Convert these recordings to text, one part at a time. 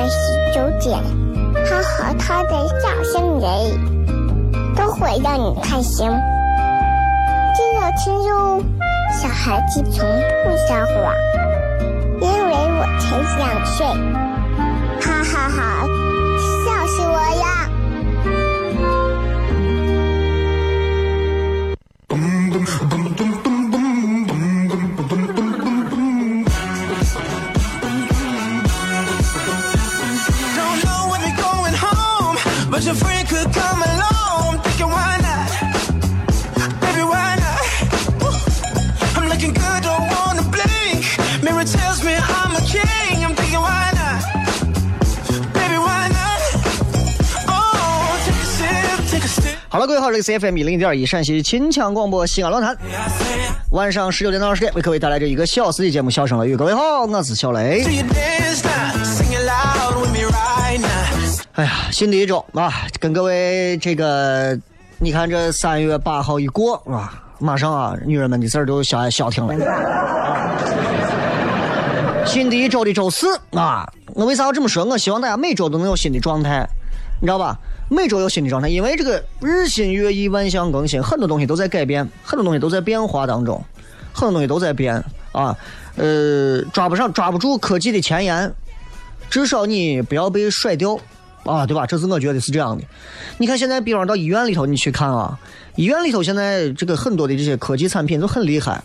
每晚十九点，他和他的笑声人，都会让你开心。记得听哟，小孩子从不撒谎，因为我才想睡。哈哈哈，笑死我了！各位好，这里是 FM 一零一点一陕西秦腔广播西安论坛，晚上十九点到二十点为各位带来这一个小时的节目《笑声雷雨》。各位好，我是小雷。哎呀，新的一周啊，跟各位这个，你看这三月八号一过啊，马上啊，女人们的事儿都消消停了。新的一周的周四啊，我为啥要这么说？我希望大家每周都能有新的状态，你知道吧？每周有新的状态，因为这个日新月异、万象更新，很多东西都在改变，很多东西都在变化当中，很多东西都在变啊。呃，抓不上、抓不住科技的前沿，至少你不要被甩掉啊，对吧？这是我觉得是这样的。你看现在，比方到医院里头，你去看啊，医院里头现在这个很多的这些科技产品都很厉害，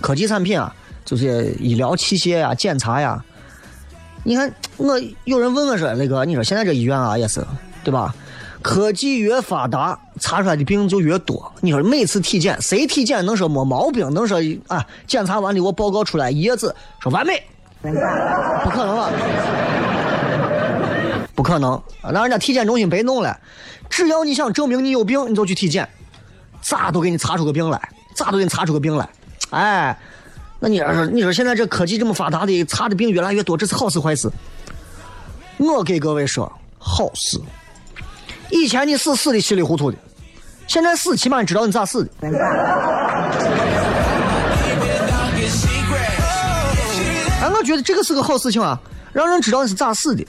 科技产品啊，就是医疗器械呀、检查呀。你看，我有人问我说：“那个，你说现在这医院啊，也是对吧？科技越发达，查出来的病就越多。你说每次体检，谁体检能说没毛病？能说啊，检查完的我报告出来一页纸说完美？不可能啊！不可能，那人家体检中心白弄了。只要你想证明你有病，你就去体检，咋都给你查出个病来，咋都给你查出个病来。哎，那你说，你说现在这科技这么发达的，查的病越来越多，这是好事坏事？我给各位说，好事。以前你死死的稀里糊涂的，现在死起码你知道你咋死的。哎，我觉得这个是个好事情啊，让人知道你是咋死的。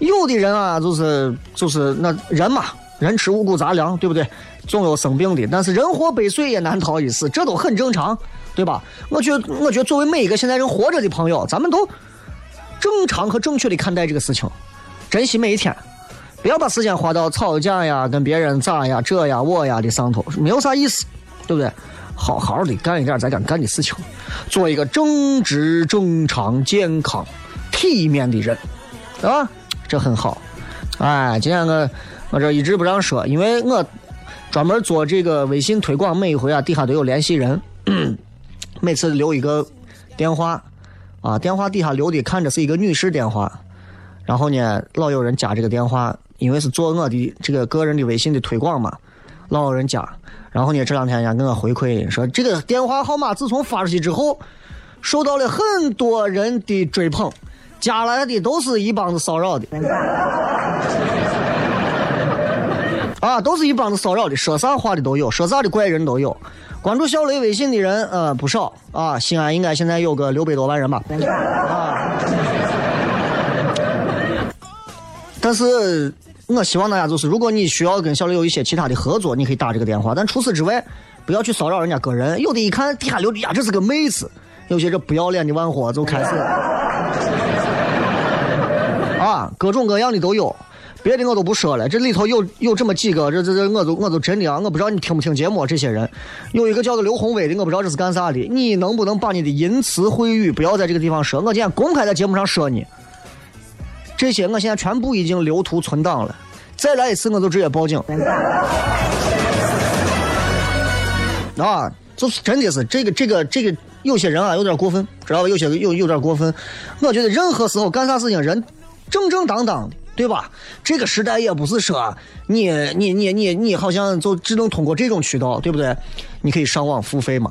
有的人啊，就是就是那人嘛，人吃五谷杂粮，对不对？总有生病的，但是人活百岁也难逃一死，这都很正常，对吧？我觉，我觉得作为每一个现在人活着的朋友，咱们都正常和正确的看待这个事情，珍惜每一天，不要把时间花到吵架呀、跟别人咋呀、这呀、我呀的上头，没有啥意思，对不对？好好的干一点咱该干的事情，做一个正直、正常、健康、体面的人，啊，这很好。哎，今天我我这一直不让说，因为我专门做这个微信推广，每一回啊底下都有联系人，每次留一个电话，啊，电话底下留的看着是一个女士电话，然后呢，老有人加这个电话，因为是做我的这个个人的微信的推广嘛，老有人加。然后呢，这两天人家跟我回馈说，这个电话号码自从发出去之后，受到了很多人的追捧，加来的都是一帮子骚扰的。啊，都是一帮子骚扰的，说啥话的都有，说啥的怪人都有。关注小雷微信的人呃不少啊，西安应该现在有个六百多万人吧。啊，但是我希望大家就是，如果你需要跟小刘有一些其他的合作，你可以打这个电话。但除此之外，不要去骚扰人家个人。有的一看底下留的呀，这是个妹子，有些这不要脸的玩货就开始 啊，各种各样的都有。别的我都不说了，这里头有有这么几个，这这这我都我都真的啊，我不知道你听不听节目，这些人有一个叫做刘宏伟的，我不知道这是干啥的。你能不能把你的淫词秽语不要在这个地方说？我今天公开在节目上说你，这些我现在全部已经留图存档了。再来一次，我就直接报警。啊，就是真的是这个这个这个，有些人啊有点过分，知道吧？有些有有点过分。我觉得任何时候干啥事情，人正正当当的。对吧？这个时代也不是说你你你你你好像就只能通过这种渠道，对不对？你可以上网付费嘛。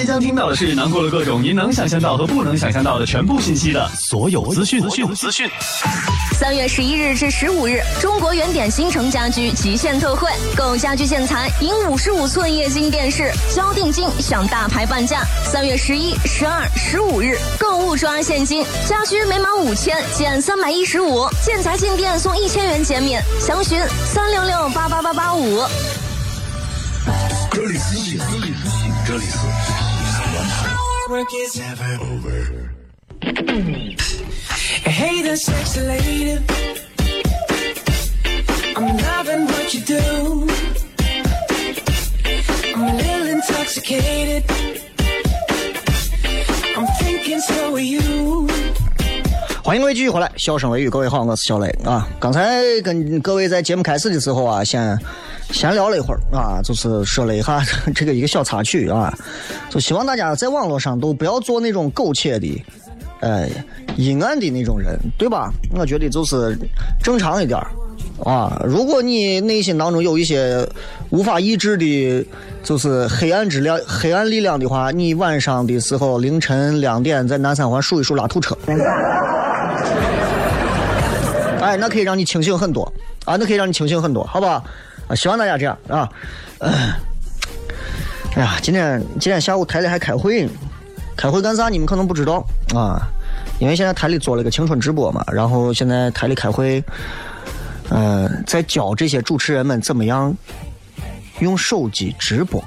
即将听到的是囊括了各种您能想象到和不能想象到的全部信息的所有资讯。资讯资讯。三月十一日至十五日，中国原点新城家居极限特惠，购家居建材赢五十五寸液晶电视，交定金享大牌半价。三月十一、十二、十五日购物抓现金，家居每满五千减三百一十五，建材进店送一千元减免，详询三六六八八八八五。这里是这里是，这里是西安。Hey there, sexy lady. I'm loving what you do. I'm a little intoxicated. I'm thinking so are you. 欢迎各位继续回来，笑声雷雨，各位好，我是小雷啊。刚才跟各位在节目开始的时候啊，先闲聊了一会儿啊，就是说了一下这个一个小插曲啊，就希望大家在网络上都不要做那种苟且的，呃，阴暗的那种人，对吧？我觉得就是正常一点啊。如果你内心当中有一些无法抑制的，就是黑暗质量、黑暗力量的话，你晚上的时候凌晨两点在南三环数一数拉土车。哎，那可以让你清醒很多啊，那可以让你清醒很多，好吧？啊，希望大家这样啊。呃哎呀，今天今天下午台里还开会呢，开会干啥？你们可能不知道啊，因为现在台里做了个青春直播嘛，然后现在台里开会，嗯、在教这些主持人们怎么样用手机直播。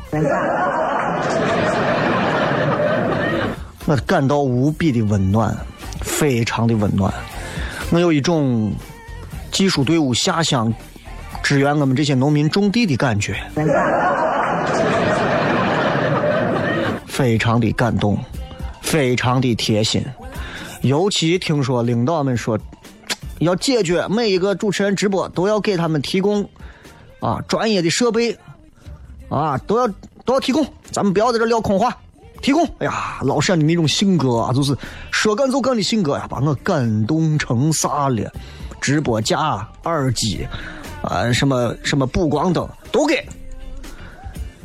我感到无比的温暖，非常的温暖。我有一种技术队伍下乡支援我们这些农民种地的感觉，非常的感动，非常的贴心。尤其听说领导们说，要解决每一个主持人直播都要给他们提供啊专业的设备，啊都要都要提供，咱们不要在这撂空话。提供，哎呀，老陕的那种性格啊，就是说干就干的性格呀，把我感动成啥了？直播架、耳机，啊，什么什么补光灯都给。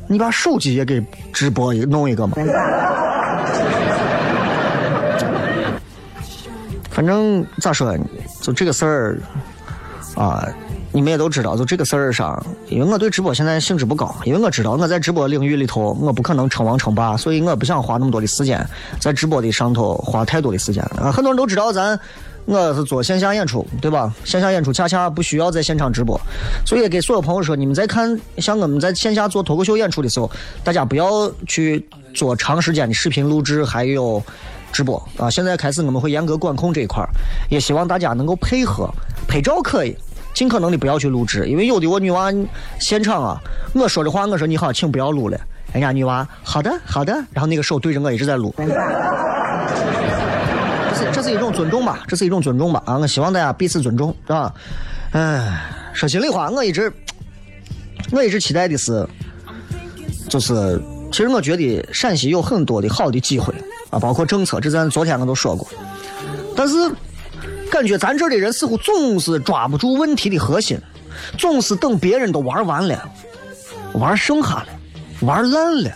你把手机也给直播一弄一个嘛？反正咋说，就这个事儿啊，你们也都知道，就这个事儿上，因为我对直播现在兴致不高，因为我知道我在直播领域里头，我不可能称王称霸，所以我不想花那么多的时间在直播的上头花太多的时间啊。很多人都知道咱我是做线下演出，对吧？线下演出恰恰不需要在现场直播，所以给所有朋友说，你们在看像我们在线下做脱口秀演出的时候，大家不要去做长时间的视频录制，还有直播啊。现在开始我们会严格管控这一块儿，也希望大家能够配合，拍照可以。尽可能的不要去录制，因为有的我女娃现场啊，我说的话我说你好，请不要录了，人家女娃好的好的，然后那个手对着我一直在录。是一种尊重吧，这是一种尊重吧啊！我希望大家彼此尊重，是吧？哎，说心里话，我一直我一直期待的是，就是其实我觉得陕西有很多的好的机会啊，包括政策，这咱昨天我都说过，但是。感觉咱这的人似乎总是抓不住问题的核心，总是等别人都玩完了，玩剩下了，玩烂了，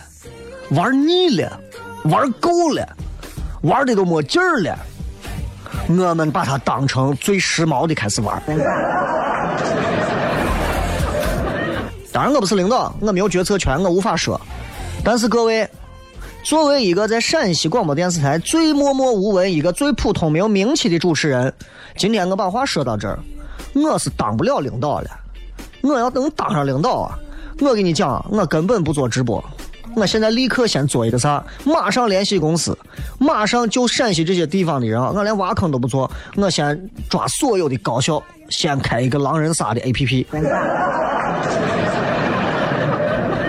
玩腻了，玩够了，玩的都没劲儿了，我们把它当成最时髦的开始玩。当然我不是领导，我没有决策权，我无法说。但是各位。作为一个在陕西广播电视台最默默无闻、一个最普通没有名气的主持人，今天我把话说到这儿，我是当不了领导了。我要能当上领导啊，我跟你讲，我根本不做直播，我现在立刻先做一个啥，马上联系公司，马上就陕西这些地方的人啊，我连挖坑都不做，我先抓所有的高校，先开一个狼人杀的 APP。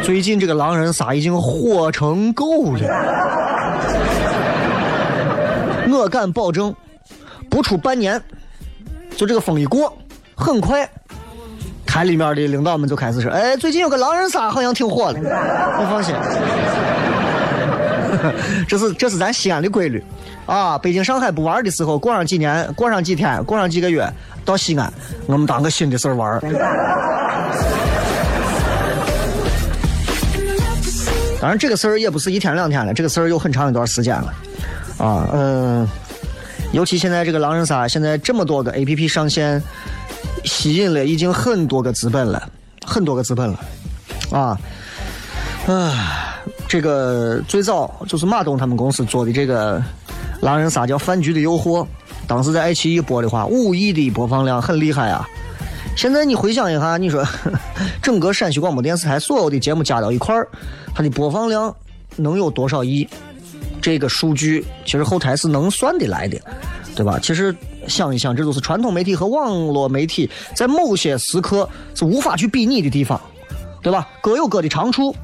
最近这个狼人杀已经火成狗了，我敢保证，不出半年，就这个风一过，很快，台里面的领导们就开始说：“哎，最近有个狼人杀好像挺火的。”你放心，这是这是咱西安的规律啊！北京、上海不玩的时候，过上几年，过上几天，过上几个月，到西安，我们当个新的事儿玩。当然，这个事儿也不是一天两天了，这个事儿有很长一段时间了，啊，嗯，尤其现在这个狼人杀，现在这么多个 A P P 上线，吸引了已经很多个资本了，很多个资本了，啊，啊，这个最早就是马东他们公司做的这个狼人杀叫《饭局的诱惑》，当时在爱奇艺播的话，五亿的播放量，很厉害啊。现在你回想一下，你说整个陕西广播电视台所有的节目加到一块儿，它的播放量能有多少亿？这个数据其实后台是能算得来的，对吧？其实想一想，这都是传统媒体和网络媒体在某些时刻是无法去比拟的地方，对吧？各有各的长处。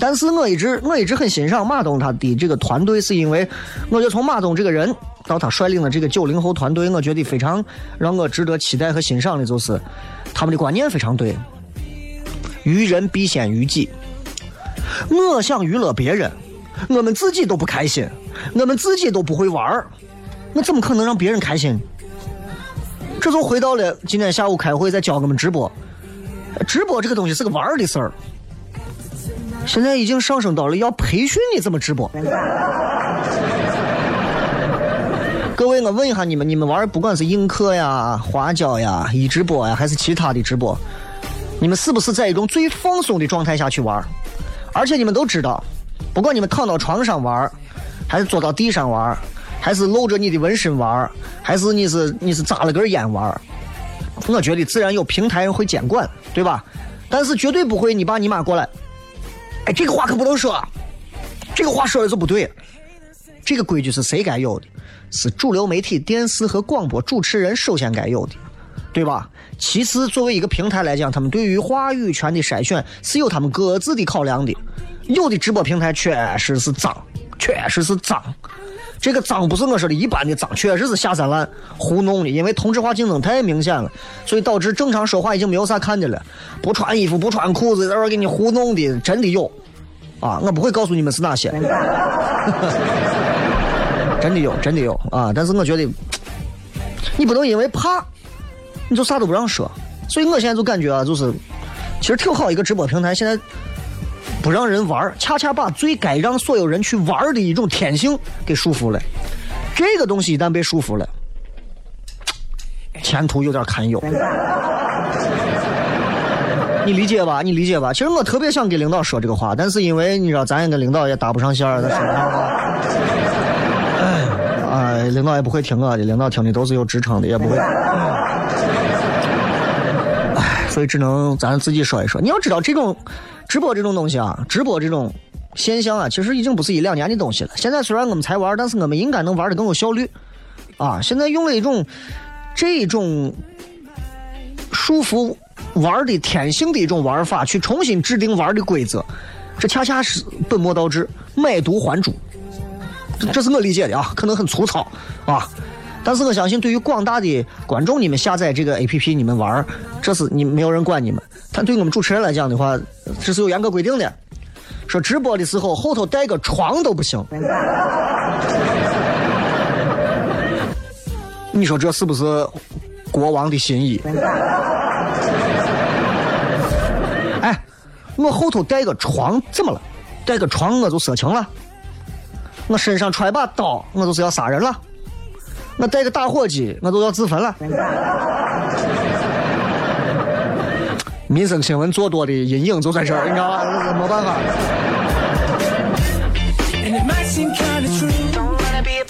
但是我一直我一直很欣赏马东他的这个团队，是因为我觉得从马东这个人。到他率领的这个九零后团队，我觉得非常让我值得期待和欣赏的，就是他们的观念非常对。于人必先于己。我想娱乐别人，我们自己都不开心，我们自己都不会玩儿，我怎么可能让别人开心？这就回到了今天下午开会在教我们直播，直播这个东西是个玩儿的事儿，现在已经上升到了要培训你怎么直播。各位，我问一下你们：你们玩不管是映客呀、花椒呀、一直播呀，还是其他的直播，你们是不是在一种最放松的状态下去玩？而且你们都知道，不管你们躺到床上玩，还是坐到地上玩，还是露着你的纹身玩，还是你是你是扎了根烟玩，我觉得自然有平台会监管，对吧？但是绝对不会你爸你妈过来，哎，这个话可不能说，这个话说的就不对，这个规矩是谁该有的？是主流媒体、电视和广播主持人首先该有的，对吧？其次，作为一个平台来讲，他们对于话语权的筛选是有他们各自的考量的。有的直播平台确实是脏，确实是脏。这个脏不是我说的一般的脏，确实是下三滥、糊弄的。因为同质化竞争太明显了，所以导致正常说话已经没有啥看的了。不穿衣服、不穿裤子，在这给你糊弄的，真的有。啊，我不会告诉你们是哪些。真的有，真的有啊！但是我觉得，你不能因为怕，你就啥都不让说。所以我现在就感觉啊，就是其实挺好一个直播平台，现在不让人玩，恰恰把最该让所有人去玩的一种天性给束缚了。这个东西一旦被束缚了，前途有点堪忧。你理解吧？你理解吧？其实我特别想给领导说这个话，但是因为你知道，咱也跟领导也搭不上线儿，他说不上话。领导也不会听我的，领导听的都是有职称的，也不会。所以只能咱自己说一说。你要知道，这种直播这种东西啊，直播这种现象啊，其实已经不是一两年的东西了。现在虽然我们才玩，但是我们应该能玩的更有效率啊。现在用了一种这种束缚玩的天性的一种玩法，去重新制定玩的规则，这恰恰是本末倒置，买椟还珠。这是我理解的啊，可能很粗糙啊，但是我相信对于广大的观众，你们下载这个 A P P，你们玩，这是你没有人管你们。但对我们主持人来讲的话，这是有严格规定的，说直播的时候后头带个床都不行。你说这是不是国王的心意？哎，我后头带个床怎么了？带个床我就色情了？我身上揣把刀，我就是要杀人了；我带个打火机，我都要自焚了。民生新闻做多的阴影就在这儿，你知道吧？没办法。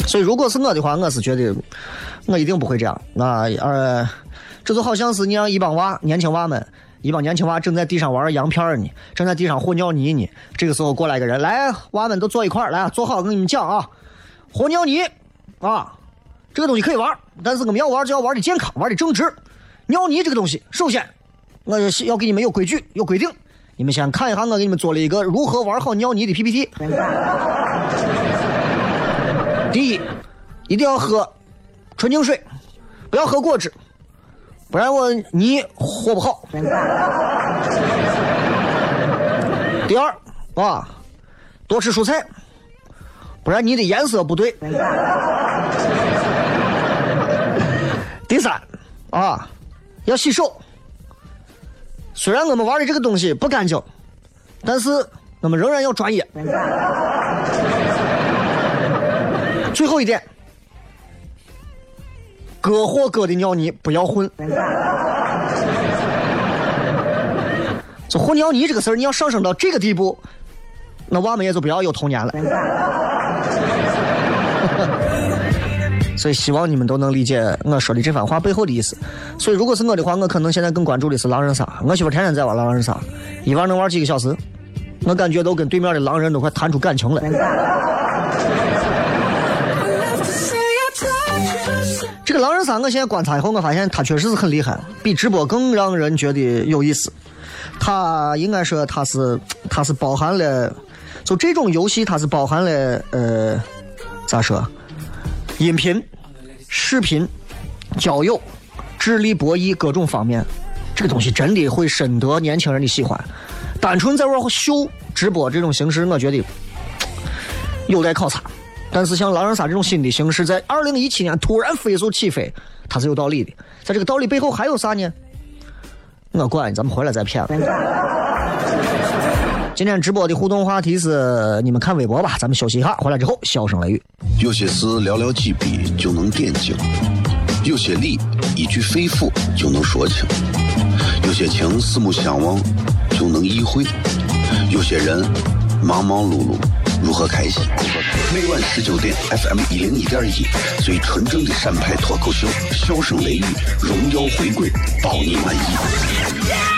所以，如果是我的话，我是觉得我一定不会这样。啊，呃，这就好像是你让一帮娃，年轻娃们。一帮年轻娃正在地上玩洋片呢，正在地上和尿泥呢。这个时候过来一个人，来，娃们都坐一块儿，来，坐好，我跟你们讲啊，和尿泥啊，这个东西可以玩，但是我们要玩就要玩的健康，玩的正直。尿泥这个东西，首先我要给你们有规矩、有规定。你们先看一下，我给你们做了一个如何玩好尿泥的 PPT。第一，一定要喝纯净水，不要喝果汁。不然我泥和不好。第二啊，多吃蔬菜，不然泥的颜色不对。第三啊，要洗手。虽然我们玩的这个东西不干净，但是我们仍然要专业。最后一点。哥或哥的尿泥不要混，就和尿泥这个事儿，你要上升到这个地步，那娃们也就不要有童年了。所以希望你们都能理解我说的这番话背后的意思。所以如果是我的话，我可能现在更关注的是狼人杀。我媳妇天天在玩狼人杀，一玩能玩几个小时，我感觉都跟对面的狼人都快谈出感情了。这个狼人杀，我现在观察以后，我发现它确实是很厉害，比直播更让人觉得有意思。它应该说，它是它是包含了，就这种游戏，它是包含了呃，咋说？音频、视频、交友、智力博弈各种方面，这个东西真的会深得年轻人的喜欢。单纯在玩秀直播这种形式，我觉得有待考察。但是像狼人杀这种新的形式，在二零一七年突然飞速起飞，它是有道理的。在这个道理背后还有啥呢？我管，咱们回来再骗。今天直播的互动话题是：你们看微博吧。咱们休息一下，回来之后笑声雷雨。有些事寥寥几笔就能点睛，有些理一句肺腑就能说清，有些情四目相望就能意会，有些人忙忙碌碌。如何开心？每晚十九点，FM 一零一点一，最纯正的陕派脱口秀，笑声雷雨，荣耀回归，保你满意。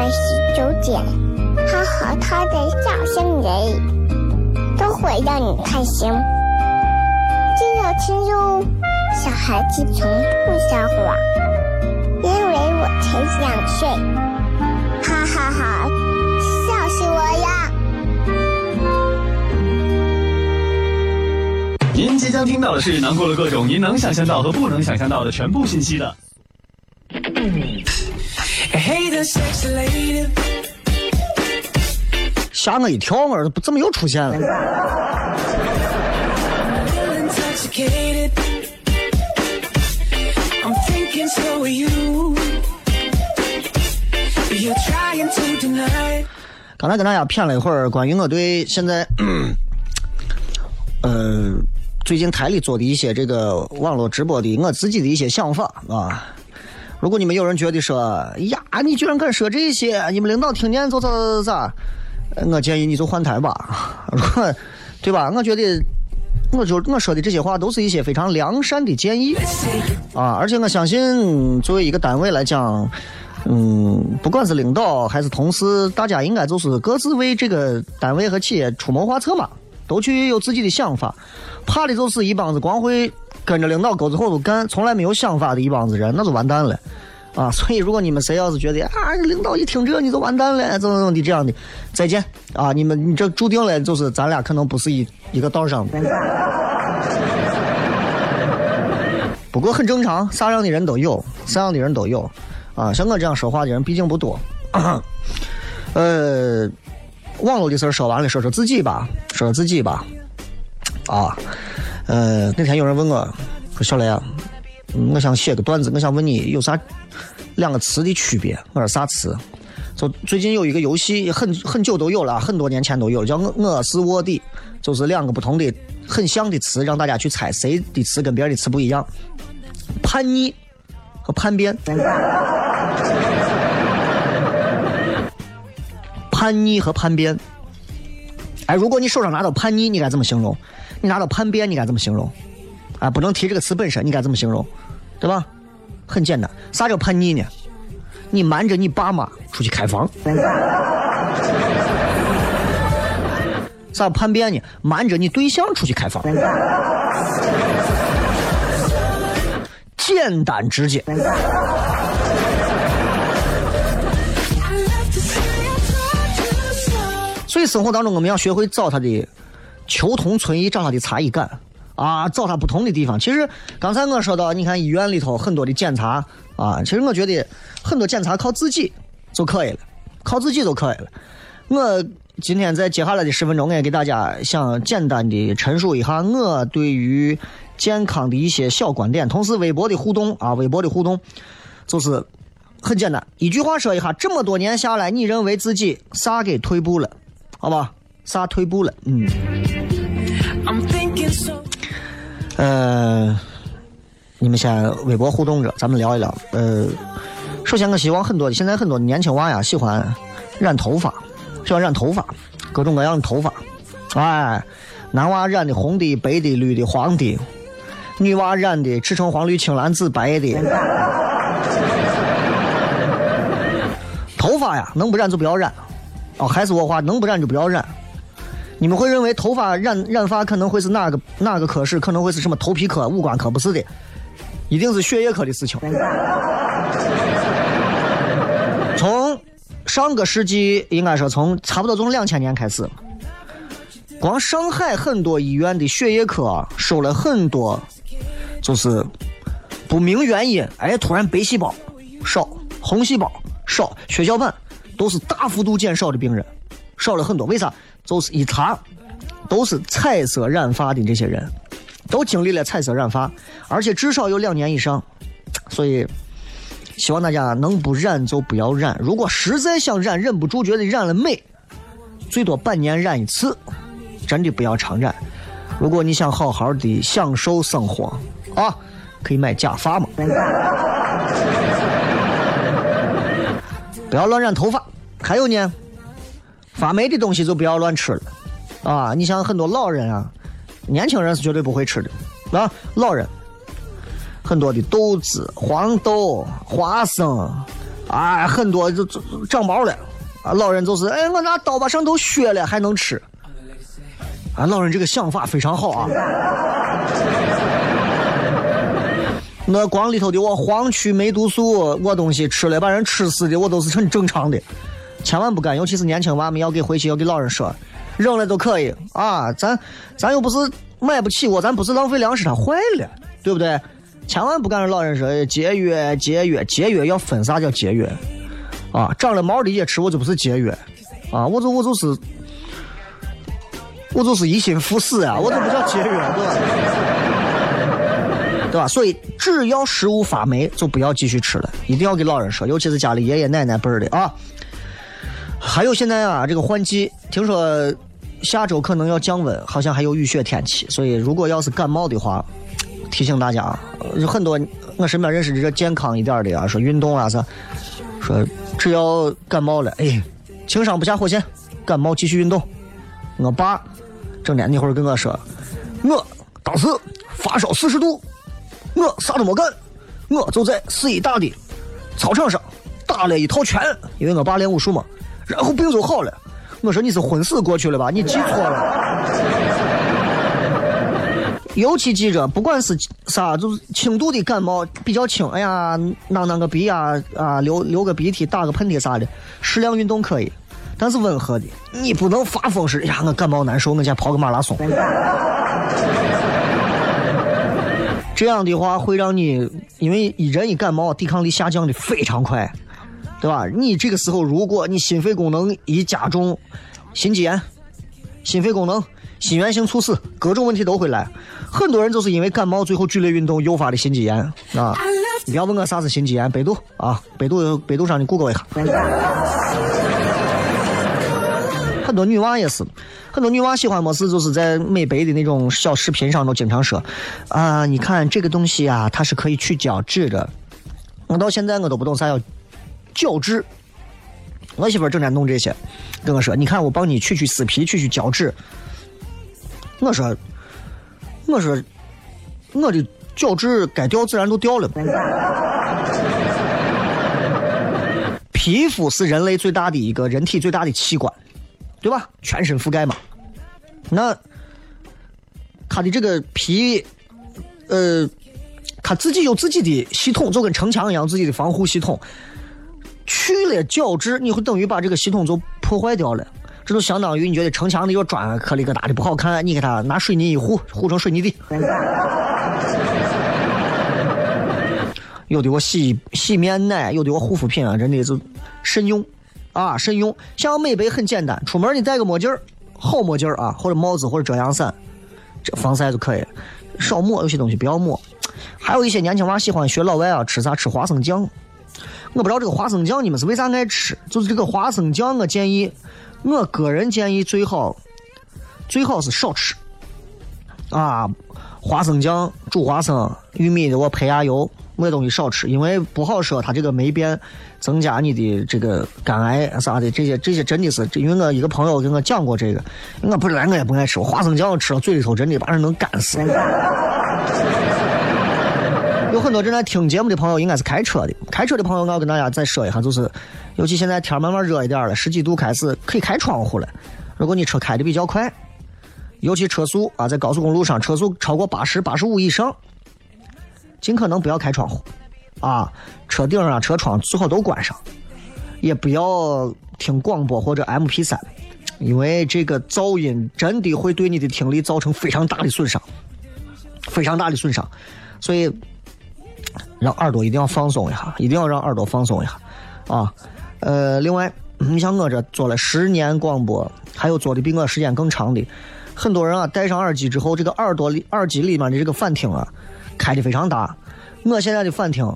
晚十九点，他和他的笑声人，都会让你开心。记得听哟，小孩子从不撒谎，因为我才两岁。哈哈哈，笑死我呀！您即将听到的是囊括了各种您能想象到和不能想象到的全部信息的。吓我一跳！我儿子怎么又出现了.刚才跟大家谝了一会儿关于我对现在，呃，最近台里做的一些这个网络直播的我自己的一些想法啊。如果你们有人觉得说，呀，你居然敢说这些，你们领导听见就咋咋咋，我建议你就换台吧，对吧？我觉得，我就我说的这些话都是一些非常良善的建议啊，而且我相信，作为一个单位来讲。嗯，不管是领导还是同事，大家应该就是各自为这个单位和企业出谋划策嘛，都去有自己的想法。怕的就是一帮子光会跟着领导钩子后头干，从来没有想法的一帮子人，那就完蛋了啊！所以，如果你们谁要是觉得啊，领导一听这你就完蛋了，怎么怎么的这样的，再见啊！你们你这注定了就是咱俩可能不是一一个道上的。不过很正常，啥样的人都有，啥样的人都有。啊，像我这样说话的人毕竟不多。呃，网络的事说完了，说说自己吧，说说自己吧。啊，呃，那天有人问我，说小雷啊，我想写个段子，我想问你有啥两个词的区别？我说啥词？就最近有一个游戏，很很久都有了，很多年前都有，叫我我是卧底，就是两个不同的很像的词，让大家去猜谁的词跟别人的词不一样。叛逆和叛变。叛逆和叛变，哎，如果你手上拿到叛逆，你该怎么形容？你拿到叛变，你该怎么形容？啊，不能提这个词本身，你该怎么形容？对吧？很简单，啥叫叛逆呢？你瞒着你爸妈出去开房。啥叛变呢？瞒着你对象出去开房。简单直接。所以生活当中我们要学会找他的求同存异，找他的差异感啊，找他不同的地方。其实刚才我说到，你看医院里头很多的检查啊，其实我觉得很多检查靠自己就可以了，靠自己就可以了。我今天在接下来的十分钟，我也给大家想简单的陈述一下我对于健康的一些小观点，同时微博的互动啊，微博的互动就是很简单，一句话说一下，这么多年下来，你认为自己啥给退步了？好吧，啥退步了？嗯.呃，你们先微博互动着，咱们聊一聊。呃，首先我希望很多现在很多年轻娃呀喜欢染头发，喜欢染头发，各种各样的头发。哎，男娃染的红的、白的、绿的、黄的，女娃染的赤橙黄绿青蓝紫白的。头发呀，能不染就不要染。哦，还是我话，能不染就不要染。你们会认为头发染染发可能会是哪个哪个科室，可能会是什么头皮科、五官科？不是的，一定是血液科的事情。从上个世纪，应该说从差不多从两千年开始，光上海很多医院的血液科收了很多，就是不明原因，哎，突然白细胞少，红细胞少，血小板都是大幅度减少的病人，少了很多。为啥？就是一查，都是彩色染发的这些人，都经历了彩色染发，而且至少有两年以上。所以，希望大家能不染就不要染。如果实在想染，忍不住觉得染了美，最多半年染一次，真的不要常染。如果你想好好的享受生活啊，可以买假发嘛。不要乱染头发。还有呢，发霉的东西就不要乱吃了啊！你像很多老人啊，年轻人是绝对不会吃的啊，老人很多的豆子、黄豆、花生，啊，很多就就长毛了啊！老人就是哎，我拿刀把上头削了还能吃啊！老人这个想法非常好啊。那光里头的我黄曲霉毒素，我东西吃了把人吃死的，我都是很正常的，千万不敢，尤其是年轻娃们要给回去要给老人说，扔了都可以啊，咱咱又不是买不起我，咱不是浪费粮食，它坏了，对不对？千万不敢让老人说节约节约节约，要分啥叫节约啊？长了毛的也吃，我就不是节约啊，我就我就是我就是一心赴死啊、我这不叫节约，对吧？对吧？所以只要食物发霉，就不要继续吃了，一定要给老人说，尤其是家里爷爷奶奶辈儿的啊。还有现在啊，这个换季，听说下周可能要降温，好像还有雨雪天气，所以如果要是感冒的话，提醒大家啊，有很多我身边认识的这健康一点的啊，说运动啊是，说只要感冒了，哎，情商不下火线，感冒继续运动。我爸整天那会儿跟我说，我当时发烧四十度，我啥都没干，我就在四医大的操场上打了一套拳，因为我爸练武术嘛，然后病就好了。我说你是昏死过去了吧？你记错了。尤其记着，不管是啥，就是轻度的感冒比较轻，哎呀，囔囔个鼻呀，啊，流流个鼻涕，打个喷嚏啥的，适量运动可以，但是温和的，你不能发疯似的。哎呀，我感冒难受，我先跑个马拉松。这样的话会让你，因为人一感冒，抵抗力下降的非常快，对吧？你这个时候，如果你心肺功能一加重，心肌炎、心肺功能、心源性猝死，各种问题都会来。很多人就是因为感冒，最后剧烈运动诱发的心肌炎啊！你不要问我啥是心肌炎，百度啊，百度百度上你 Google 一下。很多女娃也是，很多女娃喜欢么事，就是在美白的那种小视频上都经常说啊，你看这个东西啊，它是可以去角质的。我到现在我都不懂啥叫角质。我媳妇正在弄这些，跟我说，你看我帮你去去死皮，去去角质。我说。我说，我的角质该掉自然都掉了。皮肤是人类最大的一个人体最大的器官，对吧？全身覆盖嘛。那它的这个皮，呃，它自己有自己的系统，就跟城墙一样，自己的防护系统。去了角质，你会等于把这个系统就破坏掉了。这就相当于你觉得城墙的有砖颗里疙瘩的不好看，你给它拿水泥一糊，糊成水泥地。有的我洗洗面奶，有的我护肤品啊，真的就慎用啊，慎用。想要美白很简单，出门你戴个墨镜，好墨镜啊，或者帽子或者遮阳伞，这防晒就可以。少抹有些东西不要抹。还有一些年轻娃喜欢学老外啊，吃啥吃花生酱。我不知道这个花生酱你们是为啥爱吃，就是这个花生酱，我建议。我个人建议最好最好是少吃啊，花生酱、煮花生、玉米的我配下油，那东西少吃，因为不好说，它这个霉变增加你的这个肝癌啥的，这些这些真的是，因为我一个朋友跟我讲过这个，我不来我也不爱吃花生酱，吃到嘴里头真的把人能干死。有很多正在听节目的朋友应该是开车的，开车的朋友我要跟大家再说一下，就是，尤其现在天慢慢热一点了，十几度开始可以开窗户了。如果你车开的比较快，尤其车速啊，在高速公路上车速超过八十八十五以上，尽可能不要开窗户，啊，车顶啊车窗最好都关上，也不要听广播或者 M P 三，因为这个噪音真的会对你的听力造成非常大的损伤，非常大的损伤，所以。让耳朵一定要放松一下，一定要让耳朵放松一下，啊，呃，另外，你像我这做了十年广播，还有做的比我时间更长的，很多人啊，戴上耳机之后，这个耳朵里耳机里面的这个反听啊，开的非常大。我现在的反听，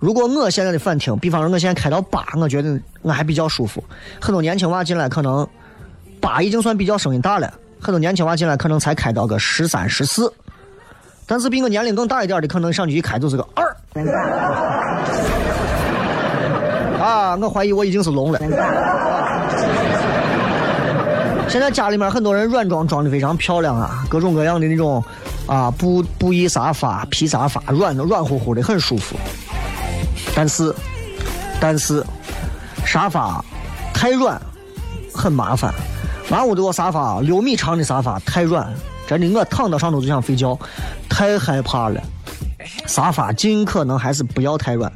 如果我现在的反听，比方说我现在开到八，我觉得我还比较舒服。很多年轻娃进来可能八已经算比较声音大了，很多年轻娃进来可能才开到个十三、十四。但是比我年龄更大一点的，可能上去一开就是个二。啊，我怀疑我已经是聋了。现在家里面很多人软装装的非常漂亮啊，各种各样的那种啊布布艺沙发、皮沙发，软软乎乎的，很舒服。但是，但是沙发太软很麻烦。俺屋这个沙发六米长的沙发太软。真的，我躺到上头就想睡觉，太害怕了。沙发尽可能还是不要太软。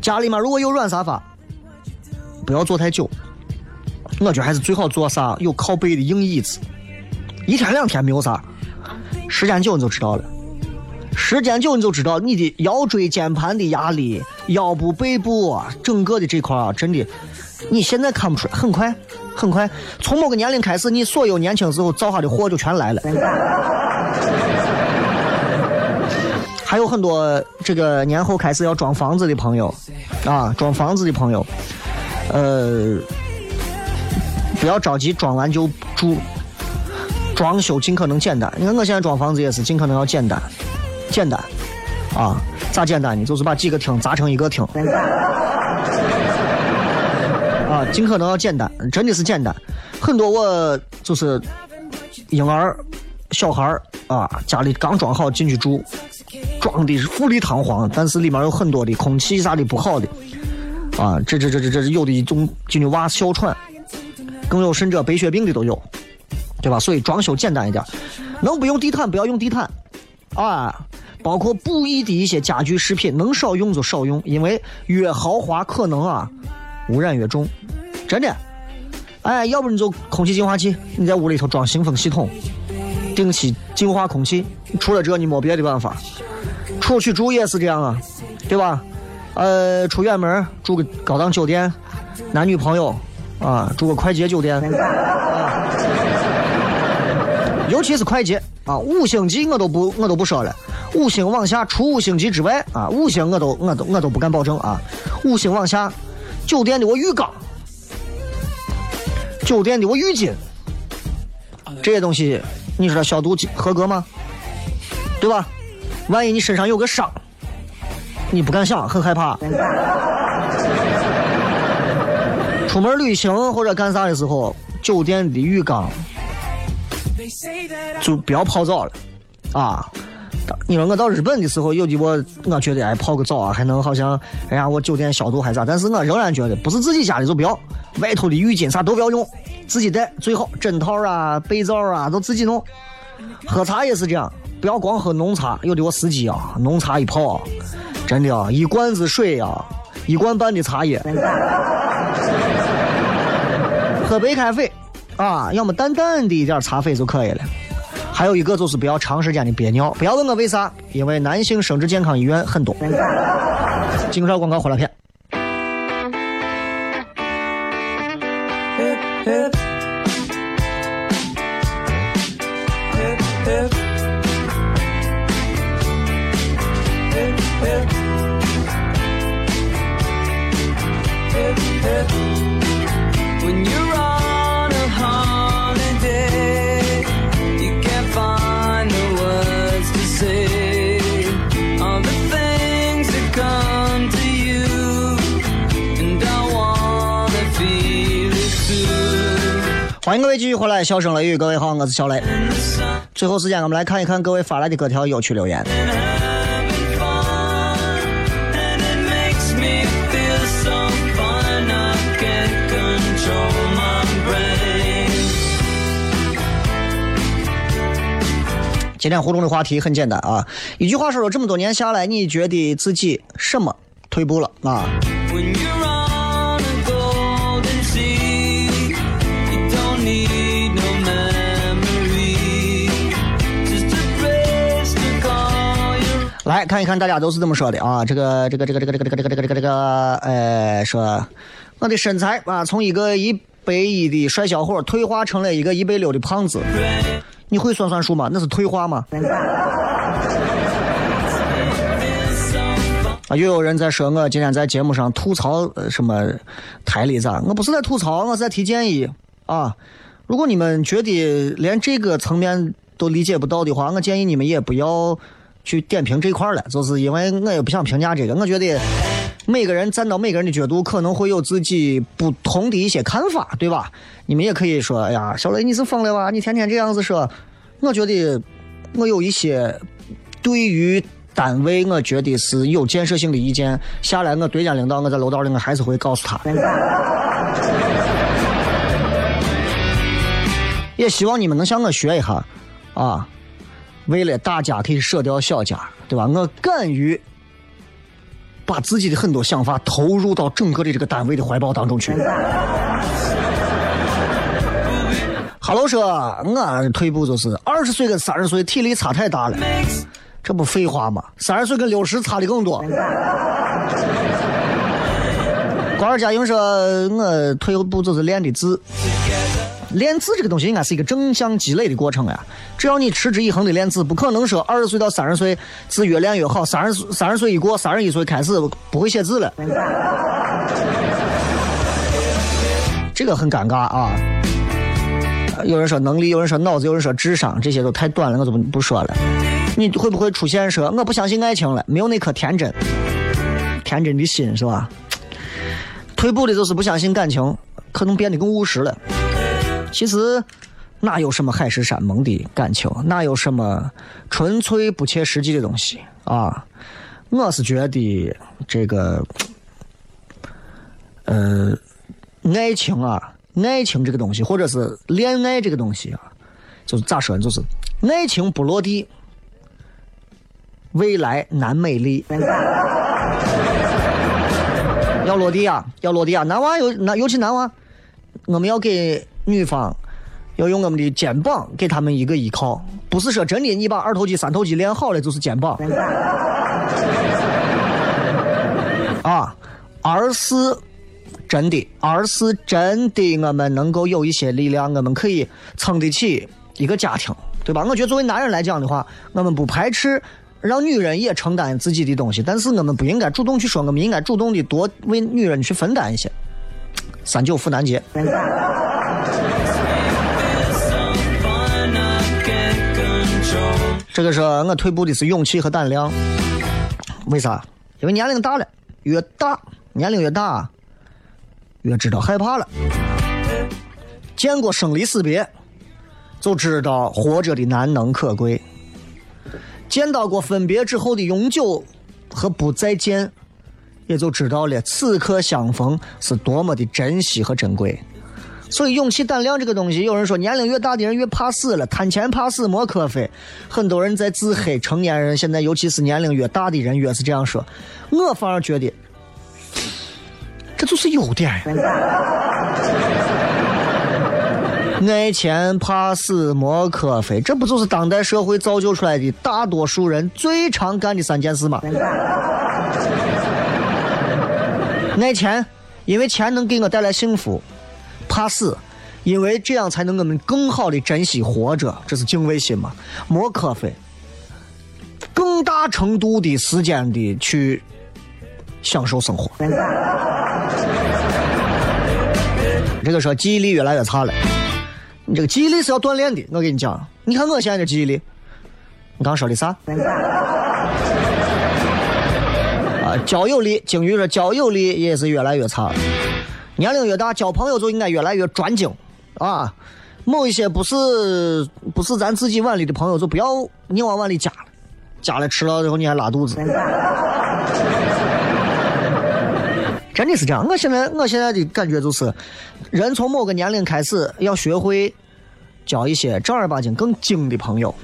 家里面如果有软沙发，不要坐太久。我觉得还是最好坐啥有靠背的硬椅子。一天两天没有啥，时间久你就知道了。时间久你就知道你的腰椎间盘的压力、腰部、背部整个的这块啊，真的，你现在看不出来，很快。很快，从某个年龄开始，你所有年轻时候造下的祸就全来了。还有很多这个年后开始要装房子的朋友，啊，装房子的朋友，呃，不要着急，装完就住。装修尽可能简单，你看我现在装房子也是尽可能要简单，简单，啊，咋简单呢？就是把几个厅砸成一个厅，啊，尽可能要简单，真的是简单。很多我就是婴儿、小孩啊，家里刚装好进去住，装的是富丽堂皇，但是里面有很多的空气啥的不好的，啊，这这这这这有的一种进去娃哮喘，更有甚者白血病的都有。对吧？所以装修简单一点，能不用地毯不要用地毯，啊，包括布艺的一些家具饰品，能少用就少用，因为越豪华可能啊污染越重，真的。哎，要不你就空气净化器，你在屋里头装新风系统，定期净化空气。除了这你没别的办法。出去住也是这样啊，对吧？呃，出远门住个高档酒店，男女朋友啊住个快捷酒店。尤其是快捷啊，五星级我都不我都不说了，五星往下除五星级之外啊，五星我都我都我都不敢保证啊，五星往下，酒店的我浴缸，酒店的我浴巾，这些东西你说消毒合格吗？对吧？万一你身上有个伤，你不敢想，很害怕。出门旅行或者干啥的时候，酒店的浴缸。就不要泡澡了，啊！你说我到日本的时候，有的我我觉得哎泡个澡啊，还能好像哎呀我酒店消毒还咋？但是我仍然觉得不是自己家的就不要，外头的浴巾啥都不要用，自己带最好，枕套啊、被罩啊都自己弄。喝茶也是这样，不要光喝浓茶，有的我司机啊，浓茶一泡，真的啊，一罐子水呀，一罐半的茶叶，喝白开水。啊，要么淡淡的一点茶水就可以了。还有一个就是不要长时间的憋尿，不要问我为啥，因为男性生殖健康医院很多。经绍广告回来片。欢迎各位继续回来，笑声雷雨，各位好，我是小雷。最后时间，我们来看一看各位发来的各条有趣留言。今天互动的话题很简单啊，一句话说了，这么多年下来，你觉得自己什么退步了啊？来看一看大家都是怎么说的啊！这个这个这个这个这个这个这个这个这个这个，呃，说我的身材啊，从一个一百一的帅小伙退化成了一个一百六的胖子。你会算算数吗？那是退化吗？啊！又有人在说我今天在节目上吐槽什么台里咋？我不是在吐槽，我是在提建议啊！如果你们觉得连这个层面都理解不到的话，我建议你们也不要。去点评这块了，就是因为我也不想评价这个。我觉得每个人站到每个人的角度，可能会有自己不同的一些看法，对吧？你们也可以说：“哎呀，小雷你是疯了吧？你天天这样子说。”我觉得我有一些对于单位，我觉得是有建设性的意见。下来我对接领导，我在楼道里，我还是会告诉他。也希望你们能向我学一下，啊。为了大家可以舍掉小家，对吧？我敢于把自己的很多想法投入到整个的这个单位的怀抱当中去。哈喽说，我退步就是二十岁跟三十岁体力差太大了，这不废话吗？三十岁跟六十差的更多。关二佳莹说，我退步就是练的字。练字这个东西应该是一个正向积累的过程呀。只要你持之以恒的练字，不可能说二十岁到三十岁字越练越好，三十三十岁一过，三十一岁开始不会写字了，这个很尴尬啊。有人说能力，有人说脑子，有人说智商，这些都太短了，我就不不说了。你会不会出现说我不相信爱情了，没有那颗天真，天真的心是吧？退步的就是不相信感情，可能变得更务实了。其实哪有什么海誓山盟的感情，哪有什么纯粹不切实际的东西啊？我是觉得这个，呃，爱情啊。爱情这个东西，或者是恋爱这个东西啊，就是咋说呢？就是爱情不落地，未来难美丽。要落地啊，要落地啊！男娃有男，尤其男娃，我们要给女方要用我们的肩膀给他们一个依靠，不是说真的你把二头肌、三头肌练好了就是肩膀 啊，而是。真的，而是真的，我们能够有一些力量，我们可以撑得起一个家庭，对吧？我觉得作为男人来讲的话，我们不排斥让女人也承担自己的东西，但是我们不应该主动去说，我们应该主动的多为女人去分担一些。三九妇男节，这个是我退步的是勇气和胆量。为啥？因为年龄大了，越大年龄越大。越知道害怕了，见过生离死别，就知道活着的难能可贵；见到过分别之后的永久和不再见，也就知道了此刻相逢是多么的珍惜和珍贵。所以，勇气、胆量这个东西，有人说年龄越大的人越怕死了，贪钱怕死莫可非。很多人在自黑，成年人现在，尤其是年龄越大的人，越是这样说。我反而觉得。这就是优点呀。爱钱怕死莫可非，这不就是当代社会造就出来的大多数人最常干的三件事吗？爱钱，因为钱能给我带来幸福；怕死，因为这样才能我们更好的珍惜活着，这是敬畏心嘛？莫可非，更大程度的时间的去。享受生活。这个说记忆力越来越差了，你这个记忆力是要锻炼的。我跟你讲，你看我现在的记忆力，你刚说的啥？交友力，鲸鱼说交友力也是越来越差。年龄越大，交朋友就应该越来越专精啊。某一些不是不是咱自己碗里的朋友，就不要你往碗里加了，加了吃了之后你还拉肚子。真的是这样，我现在我现在的感觉就是，人从某个年龄开始要学会交一些正儿八经更精的朋友，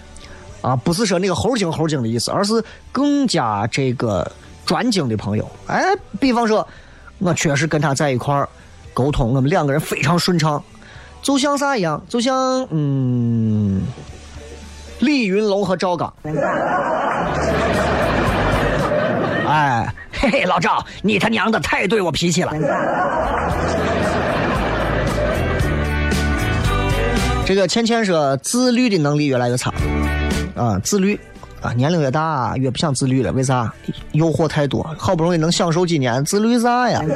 啊，不是说那个猴精猴精的意思，而是更加这个专精的朋友。哎，比方说，我确实跟他在一块儿沟通，我们两个人非常顺畅，就像啥一样，就像嗯，李云龙和赵刚。哎。嘿嘿，老赵，你他娘的太对我脾气了。这个倩倩说自律的能力越来越差，啊，自律啊，年龄越大越不想自律了，为啥？诱惑太多，好不容易能享受几年，自律啥呀？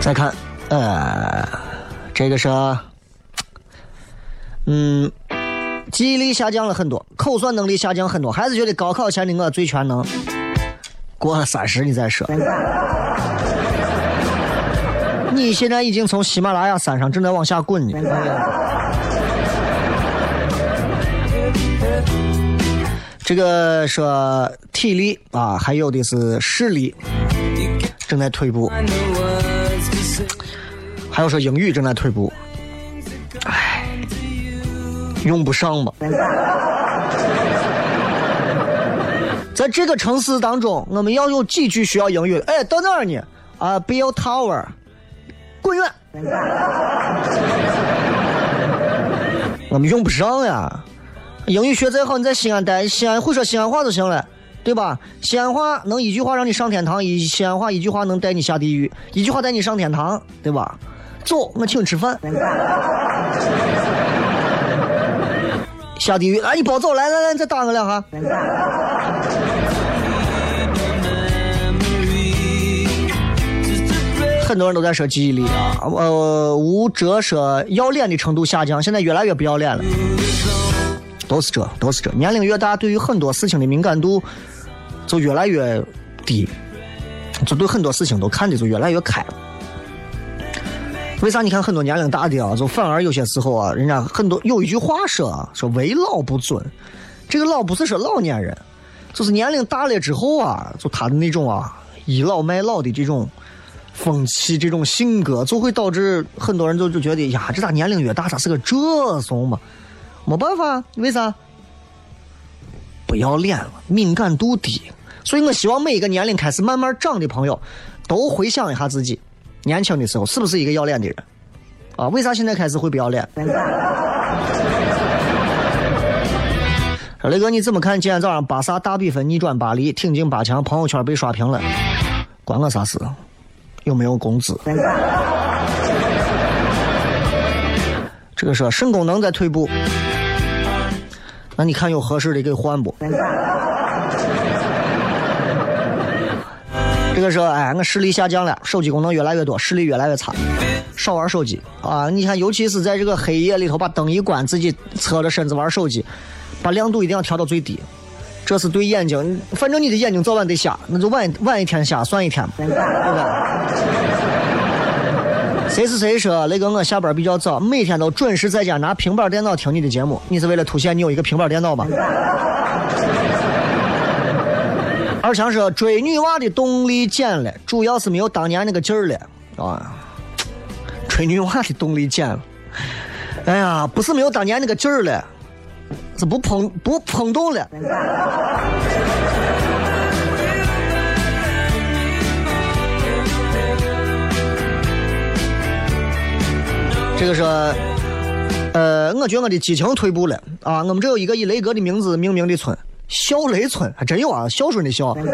再看，呃，这个是，嗯。记忆力下降了很多，口算能力下降很多，还是觉得高考前的我最全能。过了三十你再说。你现在已经从喜马拉雅山上正在往下滚呢。这个说体力啊，还有的是视力正在退步，还有说英语正在退步。用不上嘛？在这个城市当中，我们要有几句需要英语。哎，到哪儿呢？啊，Bill Tower，滚远！我们用不上呀。英语学再好，你在西安待，西安会说西安话就行了。对吧？西安话能一句话让你上天堂，一西安话一句话能带你下地狱，一句话带你上天堂，对吧？走，我请你吃饭。下地狱，哎，你别走，来来来，再打我两下。很多人都在说记忆力啊，呃，吴哲说要脸的程度下降，现在越来越不要脸了。都是这，都是这。年龄越大，对于很多事情的敏感度就越来越低，就对很多事情都看的就越来越开。为啥？你看很多年龄大的啊，就反而有些时候啊，人家很多有一句话说啊，说为老不尊。这个老不是说老年人，就是年龄大了之后啊，就他的那种啊倚老卖老的这种风气、这种性格，就会导致很多人就就觉得呀，这咋年龄越大，咋是个这怂嘛？没办法，为啥？不要脸了，敏感度低。所以我希望每一个年龄开始慢慢长的朋友，都回想一下自己年轻的时候是不是一个要脸的人啊？为啥？现在开始会不要脸？说雷哥，你怎么看今天早上巴萨大比分逆转巴黎，挺进八强，朋友圈被刷屏了，关我啥？事？有没有工资？这个说肾功能在退步，那你看有合适的给换不？这个说，哎，我视力下降了，手机功能越来越多，视力越来越差，少玩手机啊！你看，尤其是在这个黑夜里头，把灯一关，自己侧着身子玩手机，把亮度一定要调到最低，这是对眼睛，反正你的眼睛早晚得瞎，那就晚晚一天瞎算一天对吧？谁是谁说那个我下班比较早，每天都准时在家拿平板电脑听你的节目，你是为了凸显你有一个平板电脑吧？二强说追女娃的动力减了，主要是没有当年那个劲儿了啊！追女娃的动力减了，哎呀，不是没有当年那个劲儿了，是不碰不碰动了。这个说，呃，我觉得我的激情退步了啊！我们这有一个以雷哥的名字命名的村，笑雷村，还真有啊，孝顺的孝。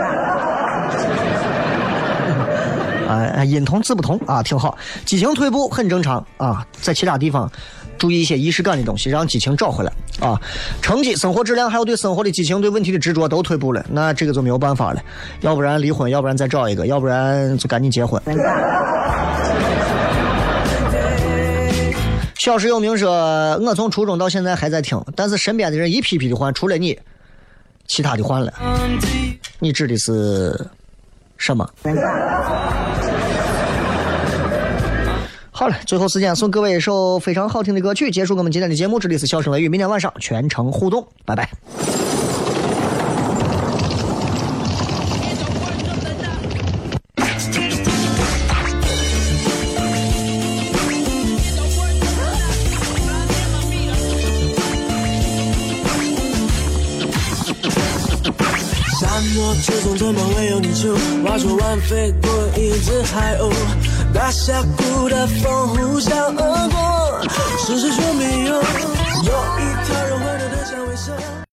哎，音同字不同啊，挺好。激情退步很正常啊，在其他地方注意一些仪式感的东西，让激情找回来啊。成绩、生活质量，还有对生活的激情、对问题的执着都退步了，那这个就没有办法了。要不然离婚，要不然再找一个，要不然就赶紧结婚。小时有名说，我从初中到现在还在听，但是身边的人一批批的换，除了你，其他的换了。你指的是什么？好了，最后时间送各位一首非常好听的歌曲，结束我们今天的节目。这里是笑声雷雨，明天晚上全程互动，拜拜。沙漠之中怎么会有你住？挖出完飞过一只海鸥，大峡谷的风呼啸而过，是谁说没有，有一条人回头的香味色。